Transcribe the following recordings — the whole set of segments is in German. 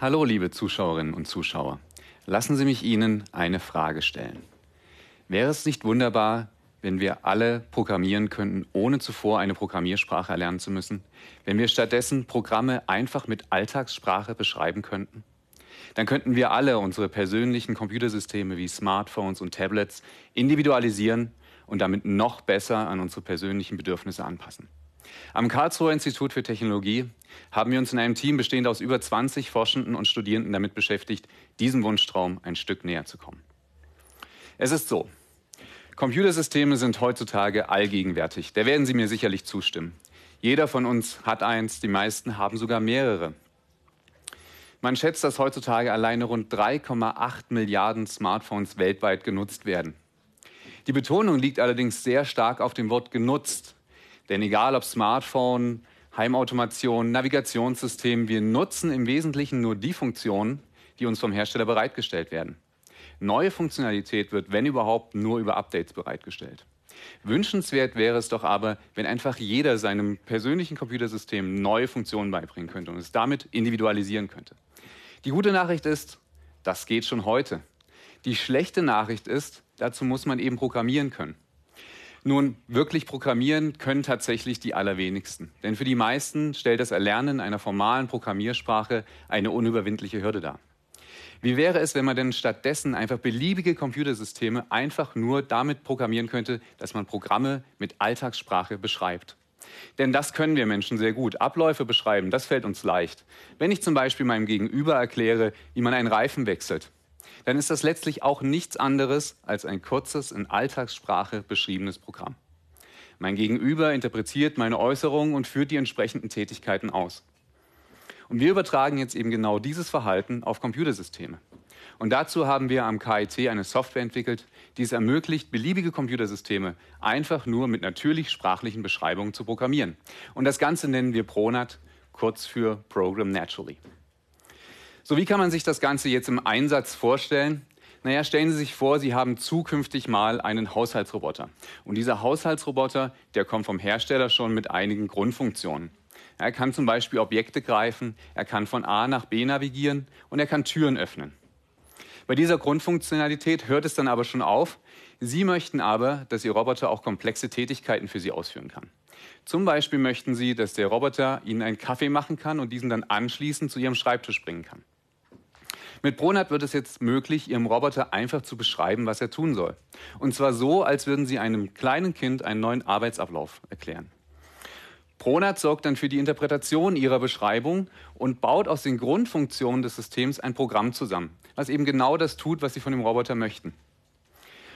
Hallo, liebe Zuschauerinnen und Zuschauer. Lassen Sie mich Ihnen eine Frage stellen. Wäre es nicht wunderbar, wenn wir alle programmieren könnten, ohne zuvor eine Programmiersprache erlernen zu müssen? Wenn wir stattdessen Programme einfach mit Alltagssprache beschreiben könnten? Dann könnten wir alle unsere persönlichen Computersysteme wie Smartphones und Tablets individualisieren und damit noch besser an unsere persönlichen Bedürfnisse anpassen. Am Karlsruher Institut für Technologie haben wir uns in einem Team bestehend aus über 20 Forschenden und Studierenden damit beschäftigt, diesem Wunschtraum ein Stück näher zu kommen. Es ist so, Computersysteme sind heutzutage allgegenwärtig. Da werden Sie mir sicherlich zustimmen. Jeder von uns hat eins, die meisten haben sogar mehrere. Man schätzt, dass heutzutage alleine rund 3,8 Milliarden Smartphones weltweit genutzt werden. Die Betonung liegt allerdings sehr stark auf dem Wort genutzt. Denn egal ob Smartphone, Heimautomation, Navigationssystem, wir nutzen im Wesentlichen nur die Funktionen, die uns vom Hersteller bereitgestellt werden. Neue Funktionalität wird, wenn überhaupt, nur über Updates bereitgestellt. Wünschenswert wäre es doch aber, wenn einfach jeder seinem persönlichen Computersystem neue Funktionen beibringen könnte und es damit individualisieren könnte. Die gute Nachricht ist, das geht schon heute. Die schlechte Nachricht ist, dazu muss man eben programmieren können. Nun, wirklich programmieren können tatsächlich die allerwenigsten. Denn für die meisten stellt das Erlernen einer formalen Programmiersprache eine unüberwindliche Hürde dar. Wie wäre es, wenn man denn stattdessen einfach beliebige Computersysteme einfach nur damit programmieren könnte, dass man Programme mit Alltagssprache beschreibt? Denn das können wir Menschen sehr gut. Abläufe beschreiben, das fällt uns leicht. Wenn ich zum Beispiel meinem Gegenüber erkläre, wie man einen Reifen wechselt, dann ist das letztlich auch nichts anderes als ein kurzes, in Alltagssprache beschriebenes Programm. Mein Gegenüber interpretiert meine Äußerungen und führt die entsprechenden Tätigkeiten aus. Und wir übertragen jetzt eben genau dieses Verhalten auf Computersysteme. Und dazu haben wir am KIT eine Software entwickelt, die es ermöglicht, beliebige Computersysteme einfach nur mit natürlich sprachlichen Beschreibungen zu programmieren. Und das Ganze nennen wir PRONAT, kurz für Program Naturally. So, wie kann man sich das Ganze jetzt im Einsatz vorstellen? Naja, stellen Sie sich vor, Sie haben zukünftig mal einen Haushaltsroboter. Und dieser Haushaltsroboter, der kommt vom Hersteller schon mit einigen Grundfunktionen. Er kann zum Beispiel Objekte greifen, er kann von A nach B navigieren und er kann Türen öffnen. Bei dieser Grundfunktionalität hört es dann aber schon auf. Sie möchten aber, dass Ihr Roboter auch komplexe Tätigkeiten für Sie ausführen kann. Zum Beispiel möchten Sie, dass der Roboter Ihnen einen Kaffee machen kann und diesen dann anschließend zu Ihrem Schreibtisch bringen kann. Mit Pronat wird es jetzt möglich, Ihrem Roboter einfach zu beschreiben, was er tun soll. Und zwar so, als würden Sie einem kleinen Kind einen neuen Arbeitsablauf erklären. Pronat sorgt dann für die Interpretation ihrer Beschreibung und baut aus den Grundfunktionen des Systems ein Programm zusammen, was eben genau das tut, was Sie von dem Roboter möchten.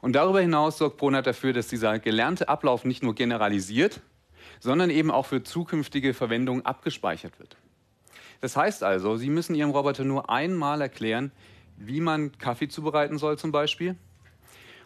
Und darüber hinaus sorgt Pronat dafür, dass dieser gelernte Ablauf nicht nur generalisiert, sondern eben auch für zukünftige Verwendungen abgespeichert wird. Das heißt also, Sie müssen Ihrem Roboter nur einmal erklären, wie man Kaffee zubereiten soll zum Beispiel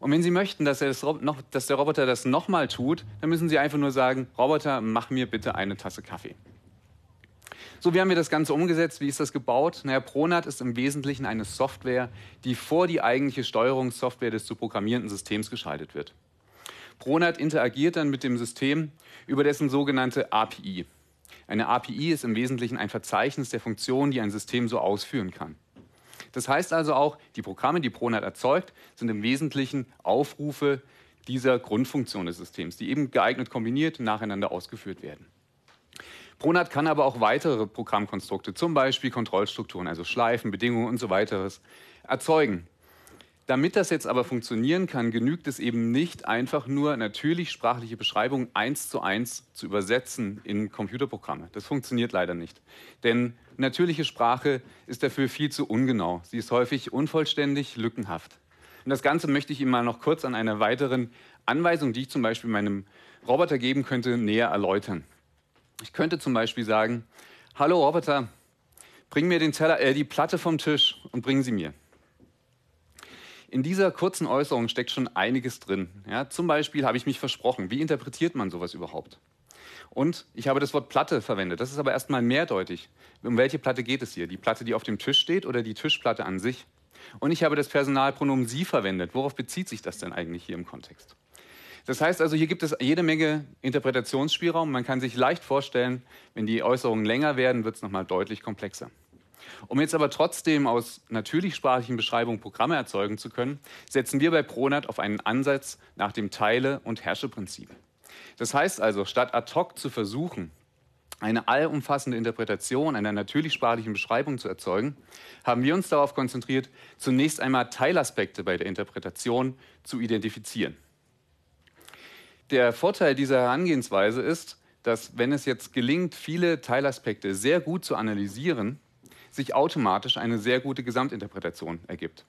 und wenn Sie möchten, dass, das noch, dass der Roboter das nochmal tut, dann müssen Sie einfach nur sagen, Roboter, mach mir bitte eine Tasse Kaffee. So, wie haben wir das Ganze umgesetzt? Wie ist das gebaut? Naja, Pronat ist im Wesentlichen eine Software, die vor die eigentliche Steuerungssoftware des zu programmierenden Systems geschaltet wird. Pronat interagiert dann mit dem System über dessen sogenannte API. Eine API ist im Wesentlichen ein Verzeichnis der Funktionen, die ein System so ausführen kann. Das heißt also auch, die Programme, die Pronat erzeugt, sind im Wesentlichen Aufrufe dieser Grundfunktion des Systems, die eben geeignet kombiniert nacheinander ausgeführt werden. Pronat kann aber auch weitere Programmkonstrukte, zum Beispiel Kontrollstrukturen, also Schleifen, Bedingungen und so weiteres, erzeugen. Damit das jetzt aber funktionieren kann, genügt es eben nicht einfach nur natürlich sprachliche Beschreibungen eins zu eins zu übersetzen in Computerprogramme. Das funktioniert leider nicht. Denn natürliche Sprache ist dafür viel zu ungenau. Sie ist häufig unvollständig, lückenhaft. Und das Ganze möchte ich Ihnen mal noch kurz an einer weiteren Anweisung, die ich zum Beispiel meinem Roboter geben könnte, näher erläutern. Ich könnte zum Beispiel sagen, hallo Roboter, bring mir den Teller, äh, die Platte vom Tisch und bring sie mir. In dieser kurzen Äußerung steckt schon einiges drin. Ja, zum Beispiel habe ich mich versprochen. Wie interpretiert man sowas überhaupt? Und ich habe das Wort Platte verwendet. Das ist aber erstmal mehrdeutig. Um welche Platte geht es hier? Die Platte, die auf dem Tisch steht oder die Tischplatte an sich? Und ich habe das Personalpronomen Sie verwendet. Worauf bezieht sich das denn eigentlich hier im Kontext? Das heißt also, hier gibt es jede Menge Interpretationsspielraum. Man kann sich leicht vorstellen, wenn die Äußerungen länger werden, wird es nochmal deutlich komplexer. Um jetzt aber trotzdem aus natürlichsprachigen Beschreibungen Programme erzeugen zu können, setzen wir bei Pronat auf einen Ansatz nach dem Teile- und Herrsche-Prinzip. Das heißt also, statt ad hoc zu versuchen, eine allumfassende Interpretation einer natürlichsprachlichen Beschreibung zu erzeugen, haben wir uns darauf konzentriert, zunächst einmal Teilaspekte bei der Interpretation zu identifizieren. Der Vorteil dieser Herangehensweise ist, dass wenn es jetzt gelingt, viele Teilaspekte sehr gut zu analysieren, sich automatisch eine sehr gute Gesamtinterpretation ergibt.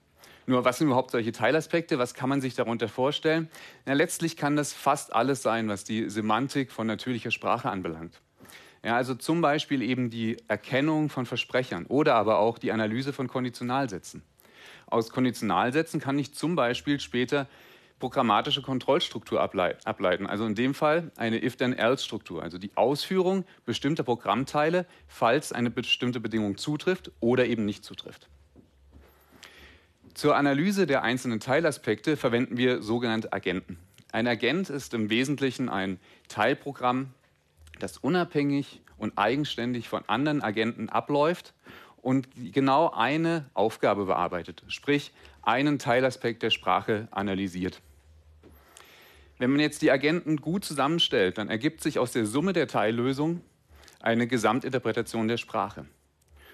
Nur was sind überhaupt solche Teilaspekte? Was kann man sich darunter vorstellen? Na, letztlich kann das fast alles sein, was die Semantik von natürlicher Sprache anbelangt. Ja, also zum Beispiel eben die Erkennung von Versprechern oder aber auch die Analyse von Konditionalsätzen. Aus Konditionalsätzen kann ich zum Beispiel später programmatische Kontrollstruktur ableiten. Also in dem Fall eine If-Then-Else-Struktur, also die Ausführung bestimmter Programmteile, falls eine bestimmte Bedingung zutrifft oder eben nicht zutrifft. Zur Analyse der einzelnen Teilaspekte verwenden wir sogenannte Agenten. Ein Agent ist im Wesentlichen ein Teilprogramm, das unabhängig und eigenständig von anderen Agenten abläuft und genau eine Aufgabe bearbeitet, sprich einen Teilaspekt der Sprache analysiert. Wenn man jetzt die Agenten gut zusammenstellt, dann ergibt sich aus der Summe der Teillösungen eine Gesamtinterpretation der Sprache.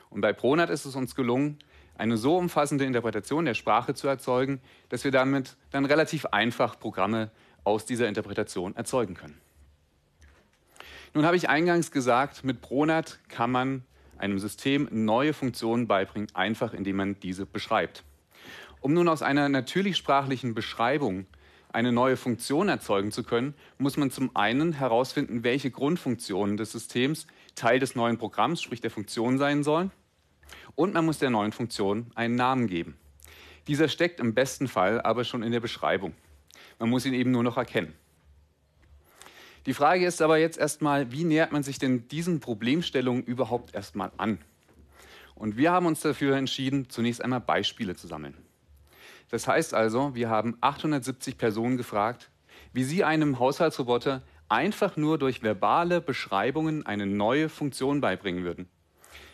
Und bei Pronat ist es uns gelungen, eine so umfassende Interpretation der Sprache zu erzeugen, dass wir damit dann relativ einfach Programme aus dieser Interpretation erzeugen können. Nun habe ich eingangs gesagt, mit Pronat kann man einem System neue Funktionen beibringen, einfach indem man diese beschreibt. Um nun aus einer natürlichsprachlichen Beschreibung eine neue Funktion erzeugen zu können, muss man zum einen herausfinden, welche Grundfunktionen des Systems Teil des neuen Programms, sprich der Funktion sein sollen. Und man muss der neuen Funktion einen Namen geben. Dieser steckt im besten Fall aber schon in der Beschreibung. Man muss ihn eben nur noch erkennen. Die Frage ist aber jetzt erstmal, wie nähert man sich denn diesen Problemstellungen überhaupt erstmal an? Und wir haben uns dafür entschieden, zunächst einmal Beispiele zu sammeln. Das heißt also, wir haben 870 Personen gefragt, wie sie einem Haushaltsroboter einfach nur durch verbale Beschreibungen eine neue Funktion beibringen würden.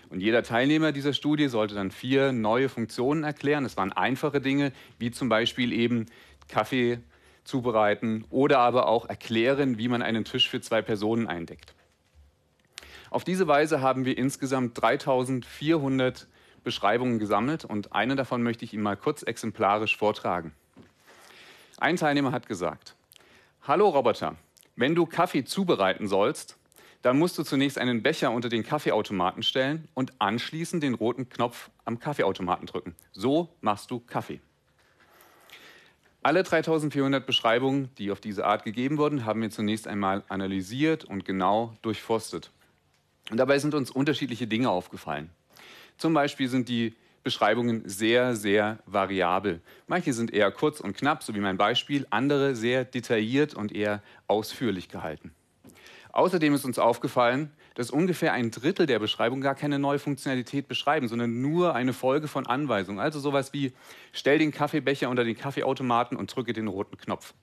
Und jeder Teilnehmer dieser Studie sollte dann vier neue Funktionen erklären. Es waren einfache Dinge, wie zum Beispiel eben Kaffee zubereiten oder aber auch erklären, wie man einen Tisch für zwei Personen eindeckt. Auf diese Weise haben wir insgesamt 3400 Beschreibungen gesammelt und eine davon möchte ich Ihnen mal kurz exemplarisch vortragen. Ein Teilnehmer hat gesagt, Hallo Roboter, wenn du Kaffee zubereiten sollst, dann musst du zunächst einen Becher unter den Kaffeeautomaten stellen und anschließend den roten Knopf am Kaffeeautomaten drücken. So machst du Kaffee. Alle 3400 Beschreibungen, die auf diese Art gegeben wurden, haben wir zunächst einmal analysiert und genau durchforstet. Und dabei sind uns unterschiedliche Dinge aufgefallen. Zum Beispiel sind die Beschreibungen sehr, sehr variabel. Manche sind eher kurz und knapp, so wie mein Beispiel, andere sehr detailliert und eher ausführlich gehalten. Außerdem ist uns aufgefallen, dass ungefähr ein Drittel der Beschreibungen gar keine neue Funktionalität beschreiben, sondern nur eine Folge von Anweisungen. Also sowas wie, stell den Kaffeebecher unter den Kaffeeautomaten und drücke den roten Knopf.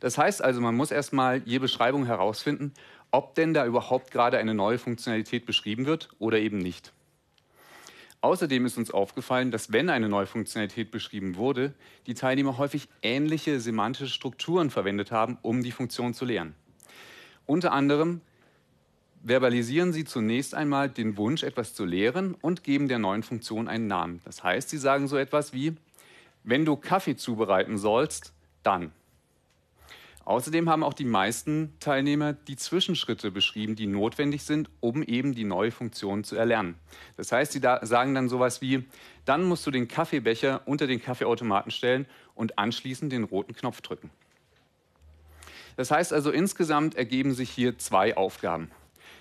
Das heißt also, man muss erstmal je Beschreibung herausfinden, ob denn da überhaupt gerade eine neue Funktionalität beschrieben wird oder eben nicht. Außerdem ist uns aufgefallen, dass wenn eine neue Funktionalität beschrieben wurde, die Teilnehmer häufig ähnliche semantische Strukturen verwendet haben, um die Funktion zu lernen. Unter anderem verbalisieren sie zunächst einmal den Wunsch, etwas zu lehren und geben der neuen Funktion einen Namen. Das heißt, sie sagen so etwas wie, wenn du Kaffee zubereiten sollst, dann. Außerdem haben auch die meisten Teilnehmer die Zwischenschritte beschrieben, die notwendig sind, um eben die neue Funktion zu erlernen. Das heißt, sie da sagen dann sowas wie, dann musst du den Kaffeebecher unter den Kaffeeautomaten stellen und anschließend den roten Knopf drücken. Das heißt also, insgesamt ergeben sich hier zwei Aufgaben.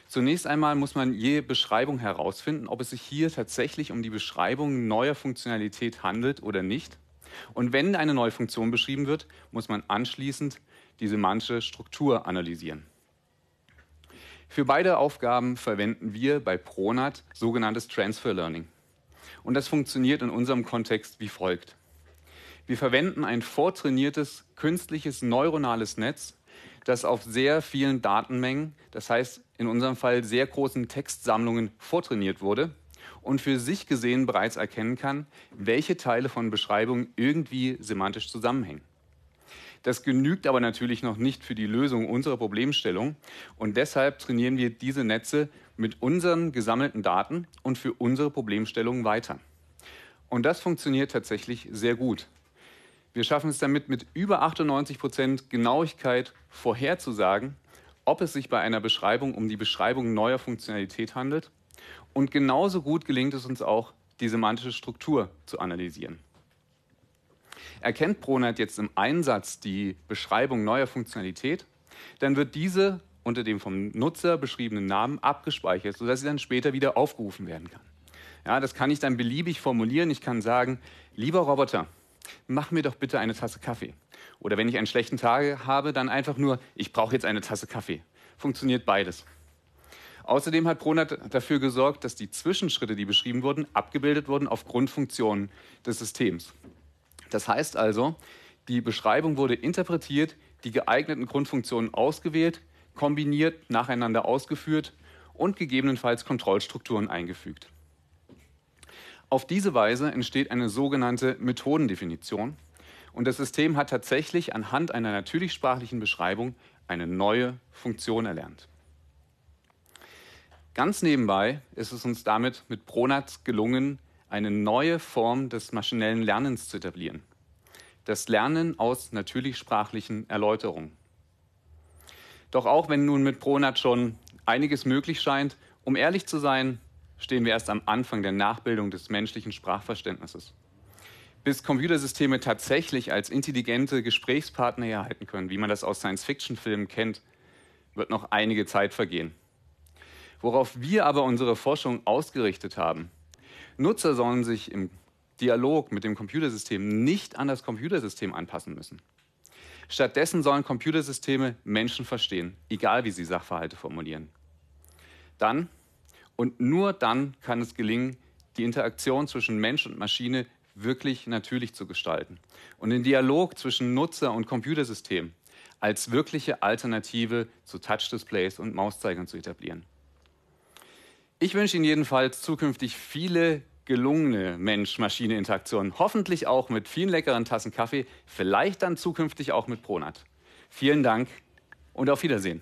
Zunächst einmal muss man je Beschreibung herausfinden, ob es sich hier tatsächlich um die Beschreibung neuer Funktionalität handelt oder nicht. Und wenn eine neue Funktion beschrieben wird, muss man anschließend die semantische Struktur analysieren. Für beide Aufgaben verwenden wir bei Pronat sogenanntes Transfer Learning. Und das funktioniert in unserem Kontext wie folgt. Wir verwenden ein vortrainiertes künstliches neuronales Netz, das auf sehr vielen Datenmengen, das heißt in unserem Fall sehr großen Textsammlungen, vortrainiert wurde und für sich gesehen bereits erkennen kann, welche Teile von Beschreibungen irgendwie semantisch zusammenhängen. Das genügt aber natürlich noch nicht für die Lösung unserer Problemstellung und deshalb trainieren wir diese Netze mit unseren gesammelten Daten und für unsere Problemstellungen weiter. Und das funktioniert tatsächlich sehr gut. Wir schaffen es damit mit über 98 Prozent Genauigkeit vorherzusagen, ob es sich bei einer Beschreibung um die Beschreibung neuer Funktionalität handelt. Und genauso gut gelingt es uns auch, die semantische Struktur zu analysieren. Erkennt Pronat jetzt im Einsatz die Beschreibung neuer Funktionalität, dann wird diese unter dem vom Nutzer beschriebenen Namen abgespeichert, sodass sie dann später wieder aufgerufen werden kann. Ja, das kann ich dann beliebig formulieren. Ich kann sagen, lieber Roboter, mach mir doch bitte eine Tasse Kaffee. Oder wenn ich einen schlechten Tag habe, dann einfach nur, ich brauche jetzt eine Tasse Kaffee. Funktioniert beides. Außerdem hat Pronat dafür gesorgt, dass die Zwischenschritte, die beschrieben wurden, abgebildet wurden auf Grundfunktionen des Systems. Das heißt also, die Beschreibung wurde interpretiert, die geeigneten Grundfunktionen ausgewählt, kombiniert, nacheinander ausgeführt und gegebenenfalls Kontrollstrukturen eingefügt. Auf diese Weise entsteht eine sogenannte Methodendefinition und das System hat tatsächlich anhand einer natürlichsprachlichen Beschreibung eine neue Funktion erlernt. Ganz nebenbei ist es uns damit mit Pronat gelungen, eine neue Form des maschinellen Lernens zu etablieren. Das Lernen aus natürlichsprachlichen Erläuterungen. Doch auch wenn nun mit Pronat schon einiges möglich scheint, um ehrlich zu sein, stehen wir erst am Anfang der Nachbildung des menschlichen Sprachverständnisses. Bis Computersysteme tatsächlich als intelligente Gesprächspartner herhalten können, wie man das aus Science-Fiction-Filmen kennt, wird noch einige Zeit vergehen. Worauf wir aber unsere Forschung ausgerichtet haben, Nutzer sollen sich im Dialog mit dem Computersystem nicht an das Computersystem anpassen müssen. Stattdessen sollen Computersysteme Menschen verstehen, egal wie sie Sachverhalte formulieren. Dann und nur dann kann es gelingen, die Interaktion zwischen Mensch und Maschine wirklich natürlich zu gestalten und den Dialog zwischen Nutzer und Computersystem als wirkliche Alternative zu Touchdisplays und Mauszeigern zu etablieren. Ich wünsche Ihnen jedenfalls zukünftig viele gelungene Mensch-Maschine-Interaktionen, hoffentlich auch mit vielen leckeren Tassen Kaffee, vielleicht dann zukünftig auch mit Pronat. Vielen Dank und auf Wiedersehen.